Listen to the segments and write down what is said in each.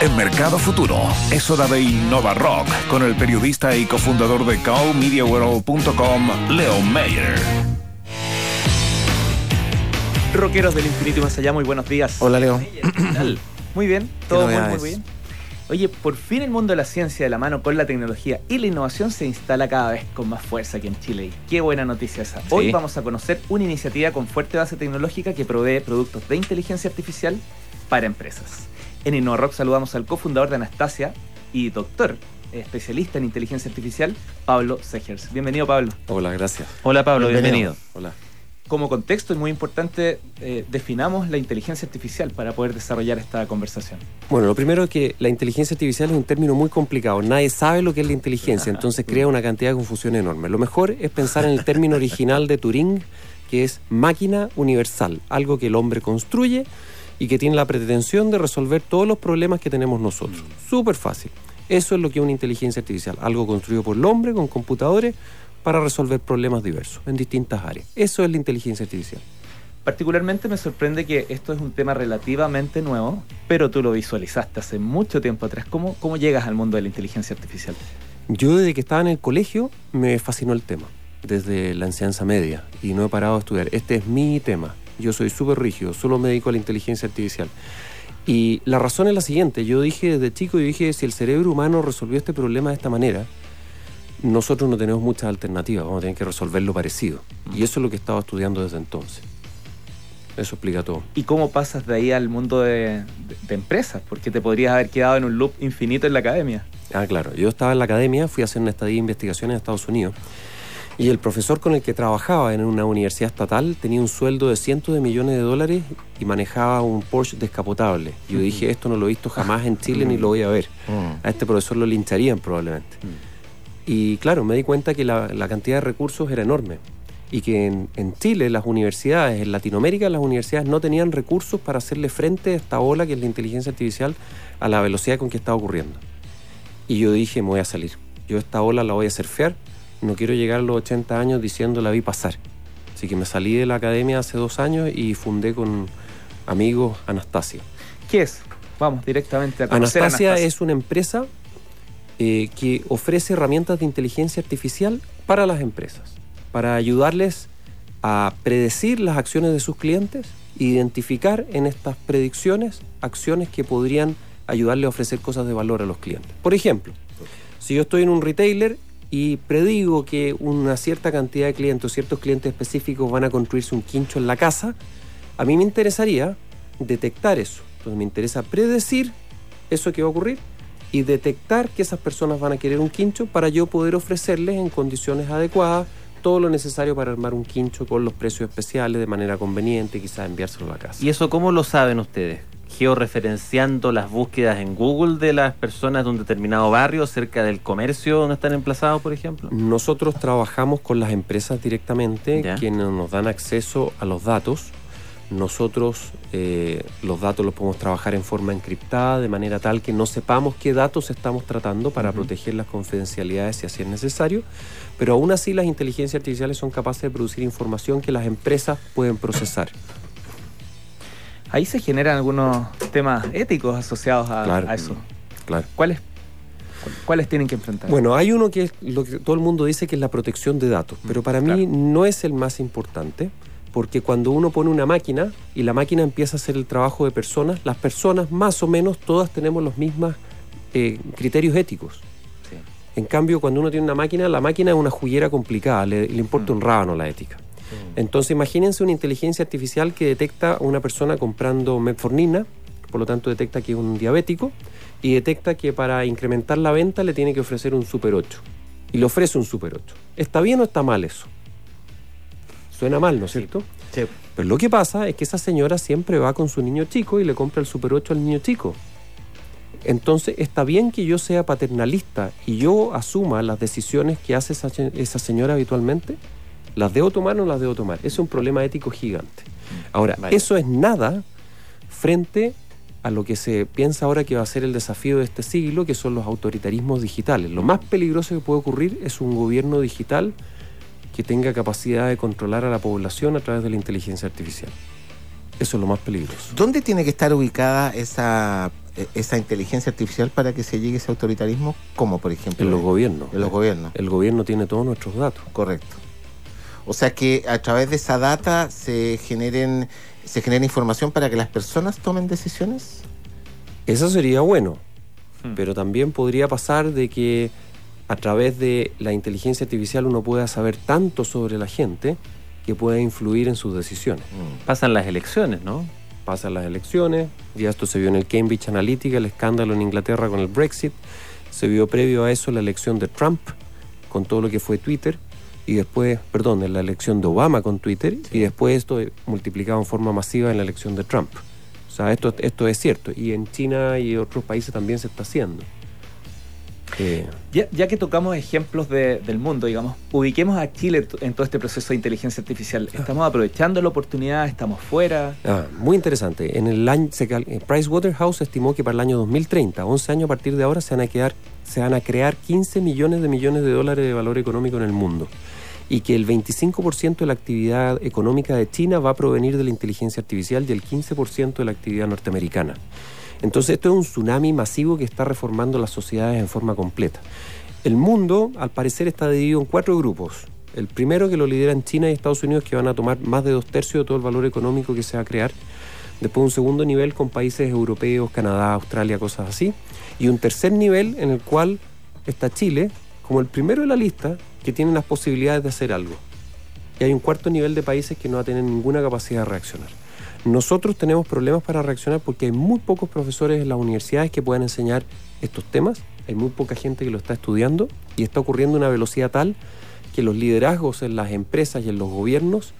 En Mercado Futuro es hora de Innova Rock con el periodista y cofundador de cowmediaworld.com, Leo Mayer. Rockeros del infinito y más allá, muy buenos días. Hola Leo. ¿Qué tal? Muy bien, todo muy, bien. Oye, por fin el mundo de la ciencia de la mano con la tecnología y la innovación se instala cada vez con más fuerza aquí en Chile. Y qué buena noticia esa. Hoy Sí. vamos a conocer una iniciativa con fuerte base tecnológica que provee productos de inteligencia artificial para empresas. En InnovaRock saludamos al cofundador de Anastasia y doctor, especialista en inteligencia artificial, Pablo Segers. Bienvenido, Pablo. Hola, gracias. Hola Pablo, Bienvenido. bienvenido. Hola. Como contexto y muy importante, eh, definamos la inteligencia artificial para poder desarrollar esta conversación. Bueno, lo primero es que la inteligencia artificial es un término muy complicado. Nadie sabe lo que es la inteligencia, entonces crea una cantidad de confusión enorme. Lo mejor es pensar en el término original de Turing, que es máquina universal, algo que el hombre construye y que tiene la pretensión de resolver todos los problemas que tenemos nosotros. Súper fácil. Eso es lo que es una inteligencia artificial, algo construido por el hombre con computadores para resolver problemas diversos en distintas áreas. Eso es la inteligencia artificial. Particularmente me sorprende que esto es un tema relativamente nuevo, pero tú lo visualizaste hace mucho tiempo atrás. ¿Cómo, cómo llegas al mundo de la inteligencia artificial? Yo desde que estaba en el colegio me fascinó el tema, desde la enseñanza media, y no he parado de estudiar. Este es mi tema. Yo soy súper rígido, solo me dedico a la inteligencia artificial. Y la razón es la siguiente, yo dije desde chico, yo dije, si el cerebro humano resolvió este problema de esta manera, nosotros no tenemos muchas alternativas, vamos a tener que resolverlo parecido. Y eso es lo que he estado estudiando desde entonces. Eso explica todo. ¿Y cómo pasas de ahí al mundo de, de- de empresas? Porque te podrías haber quedado en un loop infinito en la academia. Ah, claro. Yo estaba en la academia, fui a hacer una estadía de investigación en Estados Unidos. Y el profesor con el que trabajaba en una universidad estatal tenía un sueldo de cientos de millones de dólares y manejaba un Porsche descapotable. Y yo dije, esto no lo he visto jamás en Chile ni lo voy a ver. A este profesor lo lincharían probablemente. Y claro, me di cuenta que la, la cantidad de recursos era enorme. Y que en, en Chile las universidades, en Latinoamérica las universidades no tenían recursos para hacerle frente a esta ola que es la inteligencia artificial a la velocidad con que está ocurriendo. Y yo dije, me voy a salir. Yo esta ola la voy a surfear. No quiero llegar a los 80 años diciendo la vi pasar. Así que me salí de la academia hace dos años y fundé con amigos Anastasia. ¿Qué es? Vamos directamente a conocer Anastasia. es una empresa eh, que ofrece herramientas de inteligencia artificial para las empresas, para ayudarles a predecir las acciones de sus clientes, identificar en estas predicciones acciones que podrían ayudarle a ofrecer cosas de valor a los clientes. Por ejemplo, si yo estoy en un retailer y predigo que una cierta cantidad de clientes o ciertos clientes específicos van a construirse un quincho en la casa, a mí me interesaría detectar eso. Entonces me interesa predecir eso que va a ocurrir y detectar que esas personas van a querer un quincho para yo poder ofrecerles en condiciones adecuadas todo lo necesario para armar un quincho con los precios especiales de manera conveniente, quizás enviárselo a la casa. ¿Y eso cómo lo saben ustedes? ¿Georreferenciando las búsquedas en Google de las personas de un determinado barrio cerca del comercio donde están emplazados, por ejemplo? Nosotros trabajamos con las empresas directamente, Ya. quienes nos dan acceso a los datos. Nosotros eh, los datos los podemos trabajar en forma encriptada, de manera tal que no sepamos qué datos estamos tratando para proteger las confidencialidades si así es necesario. Pero aún así las inteligencias artificiales son capaces de producir información que las empresas pueden procesar. Ahí se generan algunos temas éticos asociados a, Claro. a eso. Claro. ¿Cuáles, cu- ¿Cuáles tienen que enfrentar? Bueno, hay uno que es lo que todo el mundo dice que es la protección de datos, pero para mí no es el más importante, porque cuando uno pone una máquina y la máquina empieza a hacer el trabajo de personas, las personas más o menos todas tenemos los mismos eh, criterios éticos. Sí. En cambio, cuando uno tiene una máquina, la máquina es una juguera complicada, le, le importa Mm. un rábano la ética. Entonces, imagínense una inteligencia artificial que detecta a una persona comprando metformina, por lo tanto detecta que es un diabético, y detecta que para incrementar la venta le tiene que ofrecer un Super 8. Y le ofrece un Super 8. ¿Está bien o está mal eso? Suena mal, ¿no es cierto? Sí. Pero lo que pasa es que esa señora siempre va con su niño chico y le compra el Super 8 al niño chico. Entonces, está bien que yo sea paternalista y yo asuma las decisiones que hace esa, esa señora habitualmente. ¿Las debo tomar o no las debo tomar? Es un problema ético gigante. Ahora, Vaya. eso es nada frente a lo que se piensa ahora que va a ser el desafío de este siglo, que son los autoritarismos digitales. Lo más peligroso que puede ocurrir es un gobierno digital que tenga capacidad de controlar a la población a través de la inteligencia artificial. Eso es lo más peligroso. ¿Dónde tiene que estar ubicada esa eh, esa inteligencia artificial para que se llegue a ese autoritarismo, como por ejemplo En los gobiernos. en los gobiernos. El gobierno tiene todos nuestros datos. Correcto. O sea que a través de esa data se generen se genera información para que las personas tomen decisiones. Eso sería bueno, Hmm. pero también podría pasar de que a través de la inteligencia artificial uno pueda saber tanto sobre la gente que pueda influir en sus decisiones. Pasan las elecciones, ¿no? Pasan las elecciones, ya esto se vio en el Cambridge Analytica, el escándalo en Inglaterra con el Brexit, se vio previo a eso la elección de Trump con todo lo que fue Twitter y después, perdón, en la elección de Obama con Twitter y después esto multiplicado en forma masiva en la elección de Trump. O sea, esto, esto es cierto y en China y otros países también se está haciendo. Eh, Ya, ya que tocamos ejemplos de- del mundo, digamos, ubiquemos a Chile en todo este proceso de inteligencia artificial. ¿Estamos aprovechando la oportunidad? ¿Estamos fuera? Ah, muy interesante. En el año, eh, Pricewaterhouse estimó que para el año 2030, 11 años a partir de ahora, se van a, quedar, se van a crear 15 millones de millones de dólares de valor económico en el mundo. Y que el 25% de la actividad económica de China va a provenir de la inteligencia artificial y el 15% de la actividad norteamericana. Entonces esto es un tsunami masivo que está reformando las sociedades en forma completa. El mundo, al parecer, está dividido en cuatro grupos. El primero que lo lideran China y Estados Unidos, que van a tomar más de dos tercios de todo el valor económico que se va a crear. Después un segundo nivel con países europeos, Canadá, Australia, cosas así. Y un tercer nivel en el cual está Chile como el primero de la lista que tiene las posibilidades de hacer algo. Y hay un cuarto nivel de países que no va a tener ninguna capacidad de reaccionar. Nosotros tenemos problemas para reaccionar porque hay muy pocos profesores en las universidades que puedan enseñar estos temas, hay muy poca gente que lo está estudiando y está ocurriendo a una velocidad tal que los liderazgos en las empresas y en los gobiernos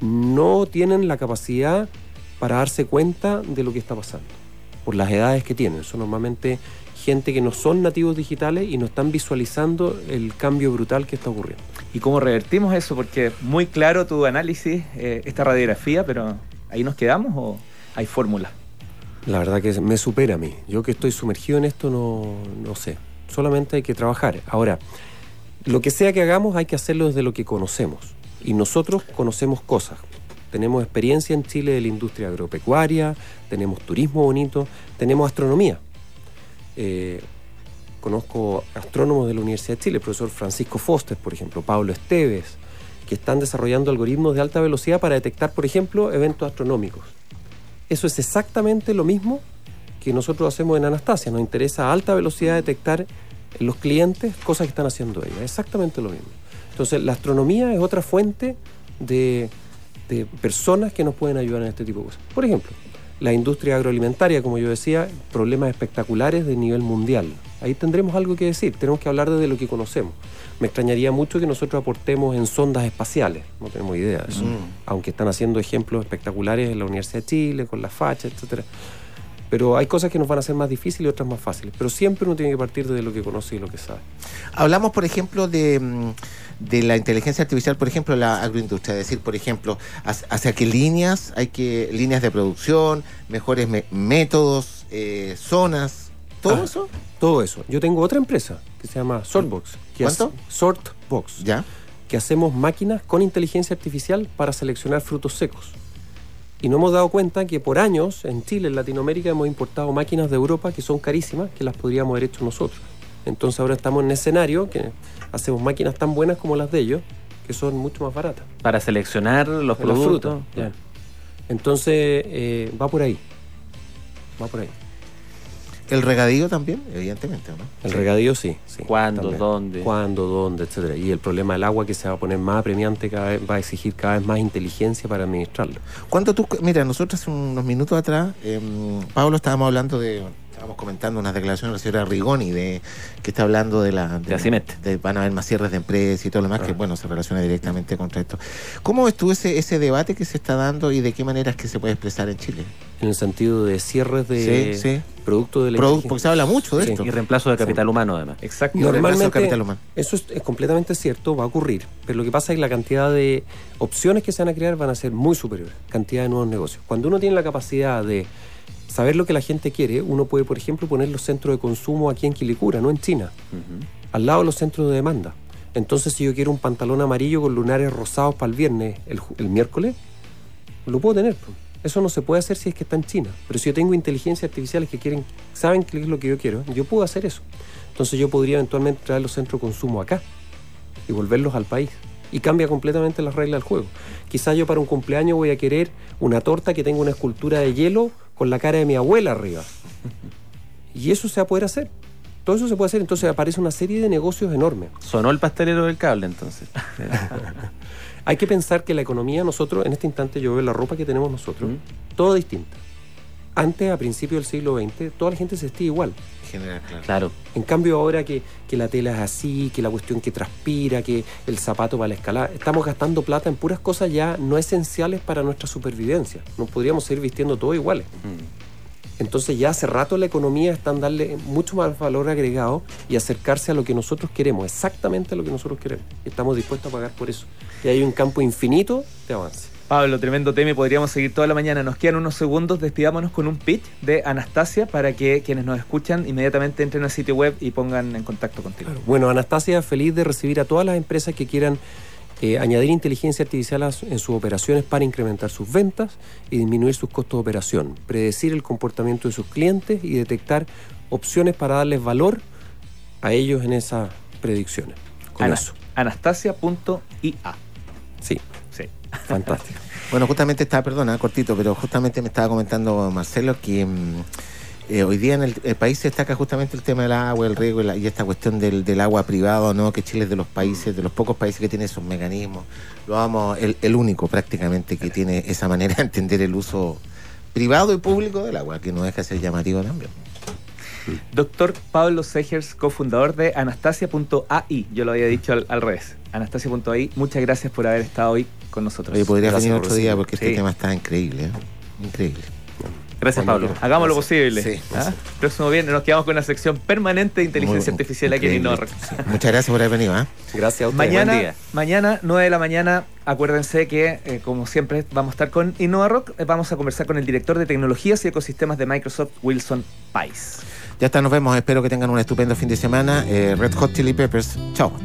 no tienen la capacidad para darse cuenta de lo que está pasando, por las edades que tienen. Son normalmente gente que no son nativos digitales y no están visualizando el cambio brutal que está ocurriendo. ¿Y cómo revertimos eso? Porque muy claro tu análisis, eh, esta radiografía, pero ¿ahí nos quedamos o hay fórmula? La verdad que me supera a mí. Yo que estoy sumergido en esto no, no sé. Solamente hay que trabajar. Ahora, lo que sea que hagamos hay que hacerlo desde lo que conocemos. Y nosotros conocemos cosas. Tenemos experiencia en Chile de la industria agropecuaria, tenemos turismo bonito, tenemos astronomía. Eh, conozco astrónomos de la Universidad de Chile, el profesor Francisco Foster, por ejemplo, Pablo Esteves, que están desarrollando algoritmos de alta velocidad para detectar, por ejemplo, eventos astronómicos. Eso es exactamente lo mismo que nosotros hacemos en Anastasia. Nos interesa a alta velocidad detectar en los clientes cosas que están haciendo ellos. Exactamente lo mismo. Entonces, la astronomía es otra fuente de, de personas que nos pueden ayudar en este tipo de cosas. Por ejemplo, la industria agroalimentaria, como yo decía, problemas espectaculares de nivel mundial. Ahí tendremos algo que decir, tenemos que hablar desde lo que conocemos. Me extrañaría mucho que nosotros aportemos en sondas espaciales, no tenemos idea de eso. Mm. Aunque están haciendo ejemplos espectaculares en la Universidad de Chile, con la facha, etcétera. Pero hay cosas que nos van a ser más difíciles y otras más fáciles. Pero siempre uno tiene que partir de lo que conoce y lo que sabe. Hablamos, por ejemplo, de, mm, de la inteligencia artificial, por ejemplo, la agroindustria. Es decir, por ejemplo, hacia, qué líneas hay que, líneas de producción, mejores me- métodos, eh, zonas, todo Ah. eso. Todo eso. Yo tengo otra empresa que se llama Sortbox. Que ¿Cuánto? Sortbox. ¿Ya? que hacemos máquinas con inteligencia artificial para seleccionar frutos secos. Y nos hemos dado cuenta que por años en Chile, en Latinoamérica, hemos importado máquinas de Europa que son carísimas, que las podríamos haber hecho nosotros. Entonces ahora estamos en un escenario que hacemos máquinas tan buenas como las de ellos, que son mucho más baratas. Para seleccionar los Las productos. frutas. Entonces eh, va por ahí. Va por ahí. El regadío también, evidentemente, ¿no? El regadío sí. sí ¿Cuándo? también. ¿Dónde? ¿Cuándo? ¿Dónde? Etcétera. Y el problema del agua que se va a poner más apremiante cada vez, va a exigir cada vez más inteligencia para administrarlo. Cuando tú, mira, nosotros hace unos minutos atrás, eh, Pablo, estábamos hablando de, estábamos comentando unas declaraciones de la señora Rigoni, de, que está hablando de la... De Acimet. de- van a haber más cierres de empresas y todo lo demás, que Ah. bueno, se relaciona directamente contra esto. ¿Cómo estuvo ese, ese debate que se está dando y de qué manera es que se puede expresar en Chile? En el sentido de cierres de Sí, sí. producto de la inteligencia. porque se habla mucho de Sí. esto. Y reemplazo de capital humano, además. Exacto. Y reemplazo del Normalmente capital humano. eso es, es completamente cierto, va a ocurrir, pero lo que pasa es que la cantidad de opciones que se van a crear van a ser muy superiores, cantidad de nuevos negocios. Cuando uno tiene la capacidad de saber lo que la gente quiere, uno puede, por ejemplo, poner los centros de consumo aquí en Quilicura, no en China, al lado de los centros de demanda. Entonces, si yo quiero un pantalón amarillo con lunares rosados para el viernes, el, el miércoles, lo puedo tener. Eso no se puede hacer si es que está en China. Pero si yo tengo inteligencias artificiales que quieren, saben qué es lo que yo quiero, yo puedo hacer eso. Entonces yo podría eventualmente traer los centros de consumo acá y volverlos al país. Y cambia completamente las reglas del juego. Quizás yo para un cumpleaños voy a querer una torta que tenga una escultura de hielo con la cara de mi abuela arriba. Y eso se va a poder hacer. Todo eso se puede hacer, entonces aparece una serie de negocios enormes. Sonó el pastelero del cable entonces. Hay que pensar que la economía, nosotros, en este instante yo veo la ropa que tenemos nosotros, Mm. todo distinta. Antes, a principios del siglo XX, toda la gente se vestía igual. En general, claro. claro. En cambio ahora que, que la tela es así, que la cuestión que transpira, que el zapato para la escalada, estamos gastando plata en puras cosas ya no esenciales para nuestra supervivencia. No podríamos seguir vistiendo todo iguales. Entonces ya hace rato la economía está en darle mucho más valor agregado y acercarse a lo que nosotros queremos, exactamente a lo que nosotros queremos. Y estamos dispuestos a pagar por eso. Y hay un campo infinito de avance. Pablo, tremendo tema y podríamos seguir toda la mañana. Nos quedan unos segundos, despidámonos con un pitch de Anastasia para que quienes nos escuchan inmediatamente entren al sitio web y pongan en contacto contigo. Bueno, Anastasia, feliz de recibir a todas las empresas que quieran eh, añadir inteligencia artificial a en sus operaciones para incrementar sus ventas y disminuir sus costos de operación, predecir el comportamiento de sus clientes y detectar opciones para darles valor a ellos en esas predicciones. Con Ana- eso. Anastasia.ia. Sí. Fantástico. Bueno, justamente estaba, perdona, cortito, pero justamente me estaba comentando Marcelo que mm, eh, hoy día en el, el país se destaca justamente el tema del agua, el riego y, la- y esta cuestión del, del agua privado, ¿no? Que Chile es de los países, de los pocos países que tiene esos mecanismos. Lo vamos, el, el único prácticamente que tiene esa manera de entender el uso privado y público del agua, que no deja de ser llamativo también. Doctor Pablo Segers, cofundador de Anastasia.ai. Yo lo había dicho al, al revés. Anastasia.ai, muchas gracias por haber estado hoy con nosotros. Oye, podrías Gracias venir otro día porque este tema está increíble, ¿eh? Increíble. Gracias, Pablo. Hagamos lo posible. Sí, ¿ah? Próximo viernes nos quedamos con una sección permanente de inteligencia Muy- artificial aquí en. Sí. Muchas gracias por haber venido, ¿ah? Gracias a ustedes. Mañana, Buen día. mañana, 9 de la mañana, acuérdense que, eh, como siempre, vamos a estar con Innova Rock. Eh, Vamos a conversar con el director de tecnologías y ecosistemas de Microsoft, Wilson Pais. Ya está, nos vemos. Espero que tengan un estupendo fin de semana. Eh, Red Hot Chili Peppers. Chao. Hasta